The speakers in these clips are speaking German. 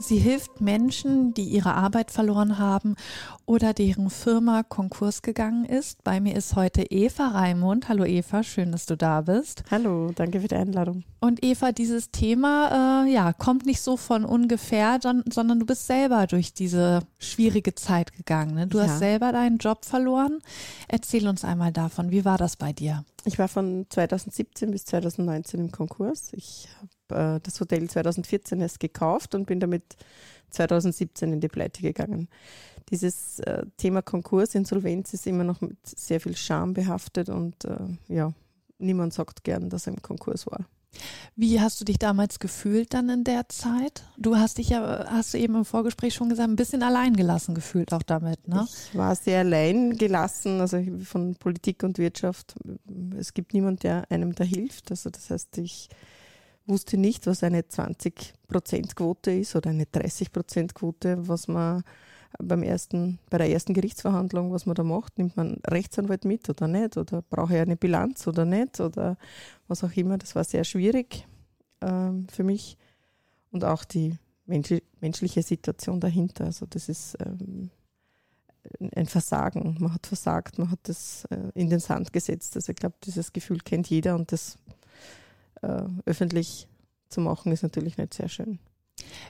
Sie hilft Menschen, die ihre Arbeit verloren haben oder deren Firma Konkurs gegangen ist. Bei mir ist heute Eva Raimund. Hallo Eva, schön, dass du da bist. Hallo, danke für die Einladung. Und Eva, dieses Thema äh, ja, kommt nicht so von ungefähr, sondern du bist selber durch diese schwierige Zeit gegangen. Ne? Du ja. hast selber deinen Job verloren. Erzähl uns einmal davon. Wie war das bei dir? Ich war von 2017 bis 2019 im Konkurs. Ich habe äh, das Hotel 2014 erst gekauft und bin damit 2017 in die Pleite gegangen. Dieses äh, Thema Konkurs, Insolvenz ist immer noch mit sehr viel Scham behaftet und äh, ja, niemand sagt gern, dass er im Konkurs war. Wie hast du dich damals gefühlt dann in der Zeit? Du hast dich ja, hast du eben im Vorgespräch schon gesagt, ein bisschen allein gelassen gefühlt auch damit, ne? Ich war sehr allein gelassen, also von Politik und Wirtschaft. Es gibt niemand, der einem da hilft. Also das heißt, ich wusste nicht, was eine 20-Prozent-Quote ist oder eine 30-Prozent-Quote, was man beim ersten, bei der ersten Gerichtsverhandlung, was man da macht. Nimmt man Rechtsanwalt mit oder nicht? Oder brauche ich eine Bilanz oder nicht? Oder was auch immer. Das war sehr schwierig ähm, für mich. Und auch die mensch menschliche Situation dahinter. Also das ist ähm, ein Versagen. Man hat versagt, man hat das äh, in den Sand gesetzt. Also ich glaube, dieses Gefühl kennt jeder und das äh, öffentlich zu machen, ist natürlich nicht sehr schön.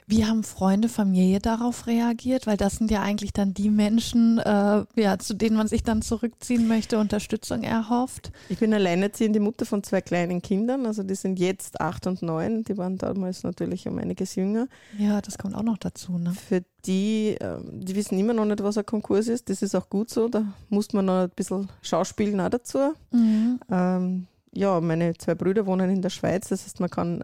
Wie haben Freunde, Familie darauf reagiert? Weil das sind ja eigentlich dann die Menschen, äh, ja, zu denen man sich dann zurückziehen möchte, Unterstützung erhofft. Ich bin alleinerziehende Mutter von zwei kleinen Kindern, also die sind jetzt acht und neun. Die waren damals natürlich um einiges jünger. Ja, das kommt auch noch dazu. Ne? Für die, ähm, die wissen immer noch nicht, was ein Konkurs ist. Das ist auch gut so. Da muss man noch ein bisschen schauspielen auch dazu. Mhm. Ähm, ja, meine zwei Brüder wohnen in der Schweiz, das heißt, man kann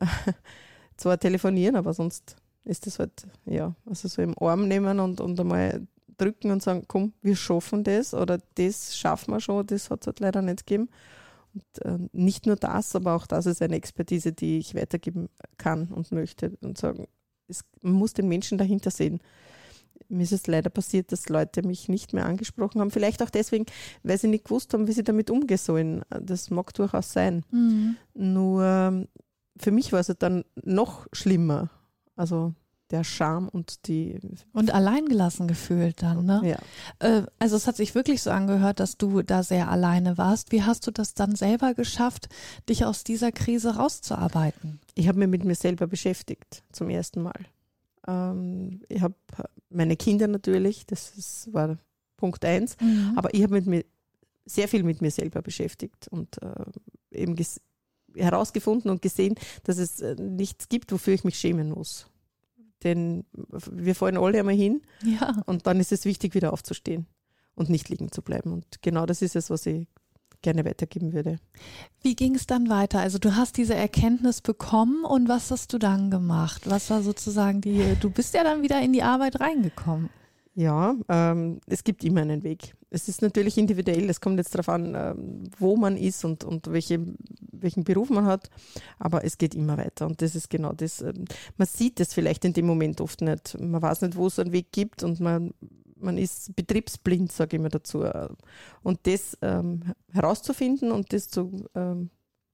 zwar telefonieren, aber sonst ist das halt, ja, also so im Arm nehmen und, und einmal drücken und sagen, komm, wir schaffen das oder das schaffen wir schon, das hat es halt leider nicht gegeben. Und äh, nicht nur das, aber auch das ist eine Expertise, die ich weitergeben kann und möchte und sagen, es, man muss den Menschen dahinter sehen mir ist es leider passiert, dass Leute mich nicht mehr angesprochen haben. Vielleicht auch deswegen, weil sie nicht gewusst haben, wie sie damit umgehen sollen. Das mag durchaus sein. Mhm. Nur für mich war es dann noch schlimmer. Also der Scham und die. Und alleingelassen gefühlt dann, ne? Ja. Äh, also es hat sich wirklich so angehört, dass du da sehr alleine warst. Wie hast du das dann selber geschafft, dich aus dieser Krise rauszuarbeiten? Ich habe mich mit mir selber beschäftigt, zum ersten Mal. Ähm, ich habe meine Kinder natürlich, das ist, war Punkt eins, mhm. aber ich habe mir sehr viel mit mir selber beschäftigt und äh, eben herausgefunden und gesehen, dass es äh, nichts gibt, wofür ich mich schämen muss. Denn wir fallen alle einmal hin ja. und dann ist es wichtig, wieder aufzustehen und nicht liegen zu bleiben. Und genau das ist es, was ich gerne weitergeben würde. Wie ging es dann weiter? Also du hast diese Erkenntnis bekommen und was hast du dann gemacht? Was war sozusagen die, du bist ja dann wieder in die Arbeit reingekommen. Ja, ähm, es gibt immer einen Weg. Es ist natürlich individuell, es kommt jetzt darauf an, ähm, wo man ist und, und welche, welchen Beruf man hat, aber es geht immer weiter und das ist genau das. Ähm, man sieht es vielleicht in dem Moment oft nicht. Man weiß nicht, wo es einen Weg gibt und man man ist betriebsblind, sage ich immer dazu. Und das ähm, herauszufinden und das zu ähm,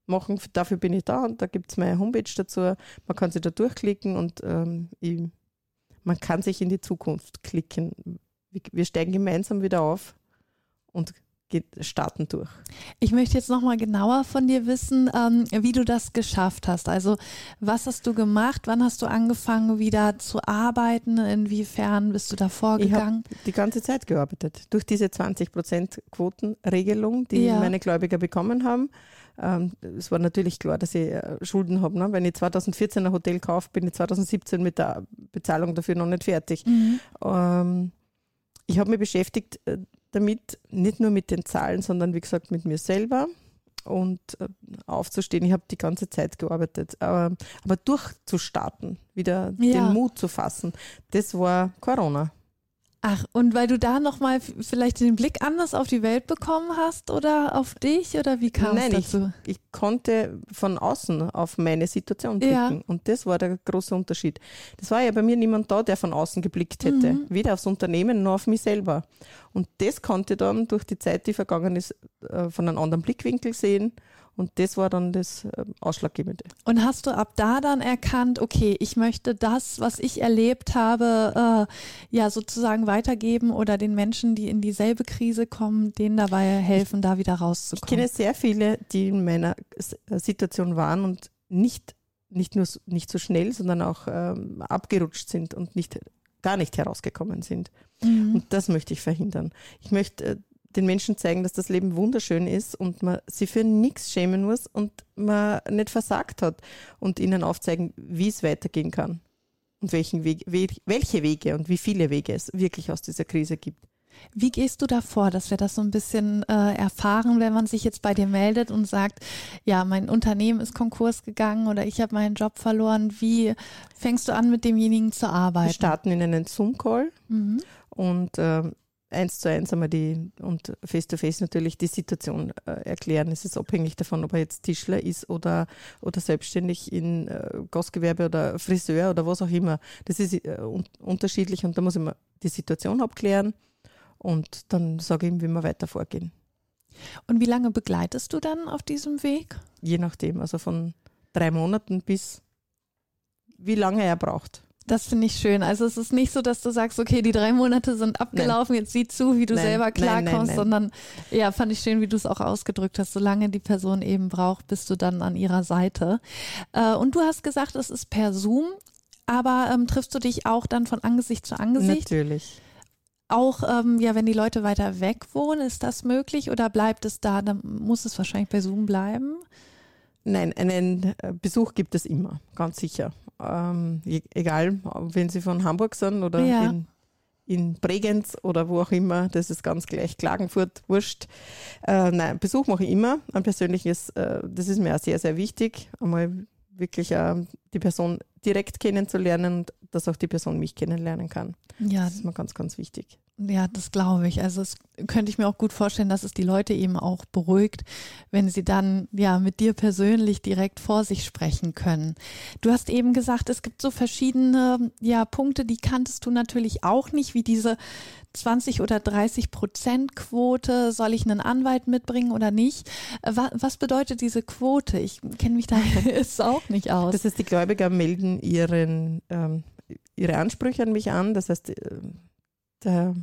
machen, dafür bin ich da und da gibt es meine Homepage dazu. Man kann sich da durchklicken und ähm, ich, man kann sich in die Zukunft klicken. Wir steigen gemeinsam wieder auf und starten durch. Ich möchte jetzt nochmal genauer von dir wissen, ähm, wie du das geschafft hast. Also was hast du gemacht? Wann hast du angefangen wieder zu arbeiten? Inwiefern bist du da vorgegangen? Ich habe die ganze Zeit gearbeitet. Durch diese 20 Prozent Quotenregelung, die ja. meine Gläubiger bekommen haben. Ähm, es war natürlich klar, dass ich äh, Schulden habe. Ne? Wenn ich 2014 ein Hotel kaufe, bin ich 2017 mit der Bezahlung dafür noch nicht fertig. Mhm. Ähm, ich habe mich beschäftigt äh, damit, nicht nur mit den Zahlen, sondern wie gesagt mit mir selber und äh, aufzustehen. Ich habe die ganze Zeit gearbeitet, aber, aber durchzustarten, wieder ja. den Mut zu fassen, das war Corona. Ach, und weil du da nochmal vielleicht den Blick anders auf die Welt bekommen hast oder auf dich oder wie kam Nein, es dazu? Ich, ich konnte von außen auf meine Situation blicken Ja. und das war der große Unterschied. Das war ja bei mir niemand da, der von außen geblickt hätte, Mhm. weder aufs Unternehmen noch auf mich selber. Und das konnte dann durch die Zeit, die vergangen ist, äh, von einem anderen Blickwinkel sehen und das war dann das äh, Ausschlaggebende. Und hast du ab da dann erkannt, okay, ich möchte das, was ich erlebt habe, äh, ja sozusagen weitergeben oder den Menschen, die in dieselbe Krise kommen, denen dabei helfen, da wieder Ich rauszukommen? kenne sehr viele, die in meiner äh, Situation waren und nicht, nicht nur nicht so schnell, sondern auch ähm, abgerutscht sind und nicht, gar nicht herausgekommen sind. Mhm. Und das möchte ich verhindern. Ich möchte äh, den Menschen zeigen, dass das Leben wunderschön ist und man sie für nichts schämen muss und man nicht versagt hat und ihnen aufzeigen, wie es weitergehen kann und welchen Weg, we, welche Wege und wie viele Wege es wirklich aus dieser Krise gibt. Wie gehst du da vor, dass wir das so ein bisschen äh, erfahren, wenn man sich jetzt bei dir meldet und sagt, ja, mein Unternehmen ist Konkurs gegangen oder ich habe meinen Job verloren. Wie fängst du an, mit demjenigen zu Wir arbeiten? starten in einen Zoom-Call Mhm. und ähm, eins zu eins einmal die und face to face natürlich die Situation äh, erklären. Es ist abhängig davon, ob er jetzt Tischler ist oder, oder selbstständig in äh, Gastgewerbe oder Friseur oder was auch immer. Das ist äh, un unterschiedlich und da muss ich mal die Situation abklären und dann sage ich ihm, wie wir weiter vorgehen. Und wie lange begleitest du dann auf diesem Weg? Je nachdem, also von drei Monaten bis wie lange er braucht. Das finde ich schön. Also es ist nicht so, dass du sagst, okay, die drei Monate sind abgelaufen, jetzt sieh zu, wie du Nein, selber nein, nein, klarkommst, nein. sondern ja, fand ich schön, wie du es auch ausgedrückt hast. Solange die Person eben braucht, bist du dann an ihrer Seite. Äh, und du hast gesagt, es ist per Zoom, aber ähm, triffst du dich auch dann von Angesicht zu Angesicht? Natürlich. Auch ähm, ja, wenn die Leute weiter weg wohnen, ist das möglich oder bleibt es da? Dann muss es wahrscheinlich bei Zoom bleiben. Nein, einen äh, Besuch gibt es immer, ganz sicher. Ähm, egal, wenn Sie von Hamburg sind oder Ja. in, in Bregenz oder wo auch immer, das ist ganz gleich, Klagenfurt, wurscht. Äh, nein, Besuch mache ich immer, ein persönliches, äh, das ist mir auch sehr, sehr wichtig, einmal wirklich äh, die Person direkt kennenzulernen und dass auch die Person mich kennenlernen kann. Ja, Das ist mir ganz, ganz wichtig. Ja, das glaube ich. Also es könnte ich mir auch gut vorstellen, dass es die Leute eben auch beruhigt, wenn sie dann ja mit dir persönlich direkt vor sich sprechen können. Du hast eben gesagt, es gibt so verschiedene ja Punkte, die kanntest du natürlich auch nicht, wie diese 20 oder 30 Prozent Quote. Soll ich einen Anwalt mitbringen oder nicht? Wa- Was bedeutet diese Quote? Ich kenne mich da jetzt auch nicht aus. Das heißt, die Gläubiger melden ihren, ähm, ihre Ansprüche an mich an. Das heißt, äh, der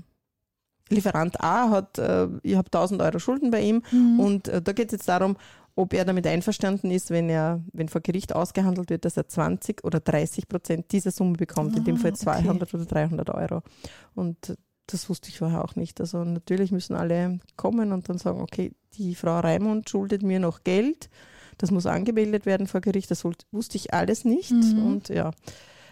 Lieferant A hat, äh, ich habe 1000 Euro Schulden bei ihm Mhm. und äh, da geht es jetzt darum, ob er damit einverstanden ist, wenn er, wenn vor Gericht ausgehandelt wird, dass er 20 oder 30 Prozent dieser Summe bekommt, in dem Ah, Fall okay. 200 oder 300 Euro. Und das wusste ich vorher auch nicht. Also natürlich müssen alle kommen und dann sagen, okay, die Frau Raimund schuldet mir noch Geld. Das muss angemeldet werden vor Gericht. Das wus- wusste ich alles nicht. Mhm. Und ja,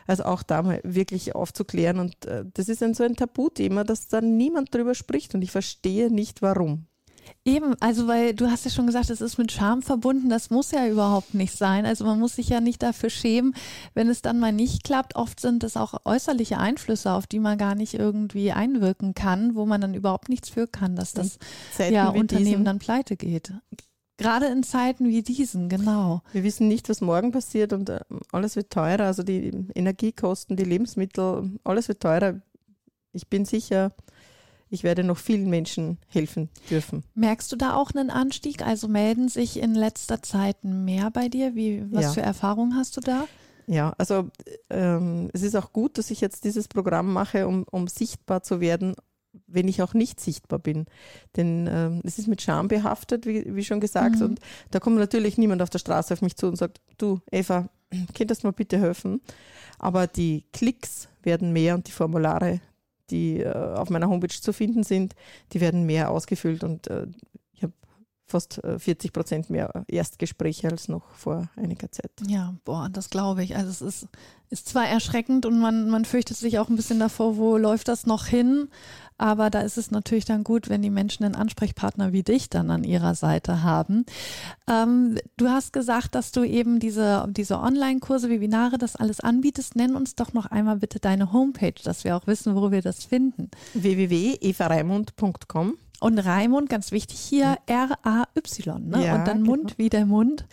also auch da mal wirklich aufzuklären. Und äh, das ist ein so ein Tabuthema, dass da niemand drüber spricht. Und ich verstehe nicht, warum. Eben, also weil du hast ja schon gesagt, es ist mit Scham verbunden, das muss ja überhaupt nicht sein. Also man muss sich ja nicht dafür schämen, wenn es dann mal nicht klappt. Oft sind es auch äußerliche Einflüsse, auf die man gar nicht irgendwie einwirken kann, wo man dann überhaupt nichts für kann, dass das ja, Unternehmen diesen, dann pleite geht. Gerade in Zeiten wie diesen, genau. Wir wissen nicht, was morgen passiert und äh, alles wird teurer. Also die Energiekosten, die Lebensmittel, alles wird teurer. Ich bin sicher, ich werde noch vielen Menschen helfen dürfen. Merkst du da auch einen Anstieg? Also melden sich in letzter Zeit mehr bei dir? Wie, was Ja. für Erfahrungen hast du da? Ja, also ähm, es ist auch gut, dass ich jetzt dieses Programm mache, um, um sichtbar zu werden, wenn ich auch nicht sichtbar bin. Denn ähm, es ist mit Scham behaftet, wie, wie schon gesagt. Mhm. Und da kommt natürlich niemand auf der Straße auf mich zu und sagt, du, Eva, könntest du mir bitte helfen? Aber die Klicks werden mehr und die Formulare, die äh, auf meiner Homepage zu finden sind, die werden mehr ausgefüllt. Und äh, fast 40 Prozent mehr Erstgespräche als noch vor einiger Zeit. Ja, boah, das glaube ich. Also es ist, ist zwar erschreckend und man, man fürchtet sich auch ein bisschen davor, wo läuft das noch hin? Aber da ist es natürlich dann gut, wenn die Menschen einen Ansprechpartner wie dich dann an ihrer Seite haben. Ähm, du hast gesagt, dass du eben diese, diese Online-Kurse, Webinare, das alles anbietest. Nenn uns doch noch einmal bitte deine Homepage, dass wir auch wissen, wo wir das finden. www.evareimund.com und Raimund, ganz wichtig hier, R-A-Y, ne? Ja, und dann genau. Mund wie der Mund.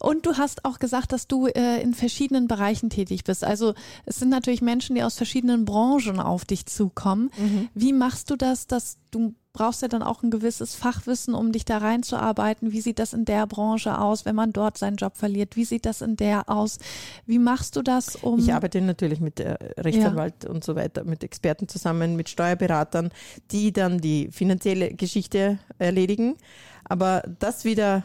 Und du hast auch gesagt, dass du äh, in verschiedenen Bereichen tätig bist. Also es sind natürlich Menschen, die aus verschiedenen Branchen auf dich zukommen. Mhm. Wie machst du das, dass du brauchst ja dann auch ein gewisses Fachwissen, um dich da reinzuarbeiten. Wie sieht das in der Branche aus, wenn man dort seinen Job verliert? Wie sieht das in der aus? Wie machst du das um? Ich arbeite natürlich mit der Rechtsanwalt ja. und so weiter, mit Experten zusammen, mit Steuerberatern, die dann die finanzielle Geschichte erledigen. Aber das wieder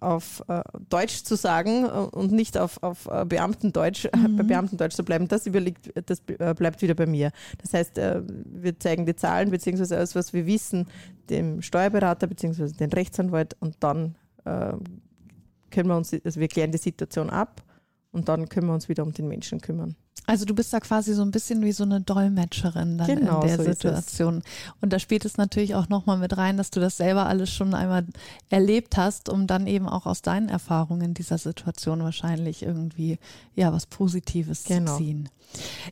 auf äh, Deutsch zu sagen äh, und nicht auf, auf äh, Beamtendeutsch, mhm. bei Beamtendeutsch zu bleiben, das überliegt, das äh, bleibt wieder bei mir. Das heißt, äh, wir zeigen die Zahlen beziehungsweise alles, was wir wissen, dem Steuerberater beziehungsweise den Rechtsanwalt und dann äh, können wir uns, also wir klären die Situation ab und dann können wir uns wieder um den Menschen kümmern. Also du bist da quasi so ein bisschen wie so eine Dolmetscherin dann genau, in der so Situation. Und da spielt es natürlich auch nochmal mit rein, dass du das selber alles schon einmal erlebt hast, um dann eben auch aus deinen Erfahrungen in dieser Situation wahrscheinlich irgendwie ja was Positives genau. zu ziehen.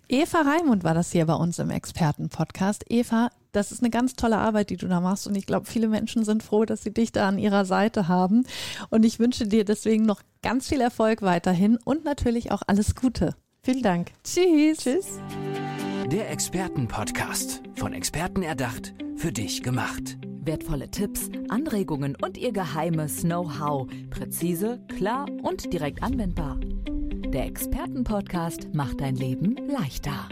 Eva Raimund war das hier bei uns im Expertenpodcast. Eva, das ist eine ganz tolle Arbeit, die du da machst. Und ich glaube, viele Menschen sind froh, dass sie dich da an ihrer Seite haben. Und ich wünsche dir deswegen noch ganz viel Erfolg weiterhin und natürlich auch alles Gute. Vielen Dank. Tschüss. Tschüss. Der Expertenpodcast. Von Experten erdacht, für dich gemacht. Wertvolle Tipps, Anregungen und ihr geheimes Know-how. Präzise, klar und direkt anwendbar. Der Expertenpodcast macht dein Leben leichter.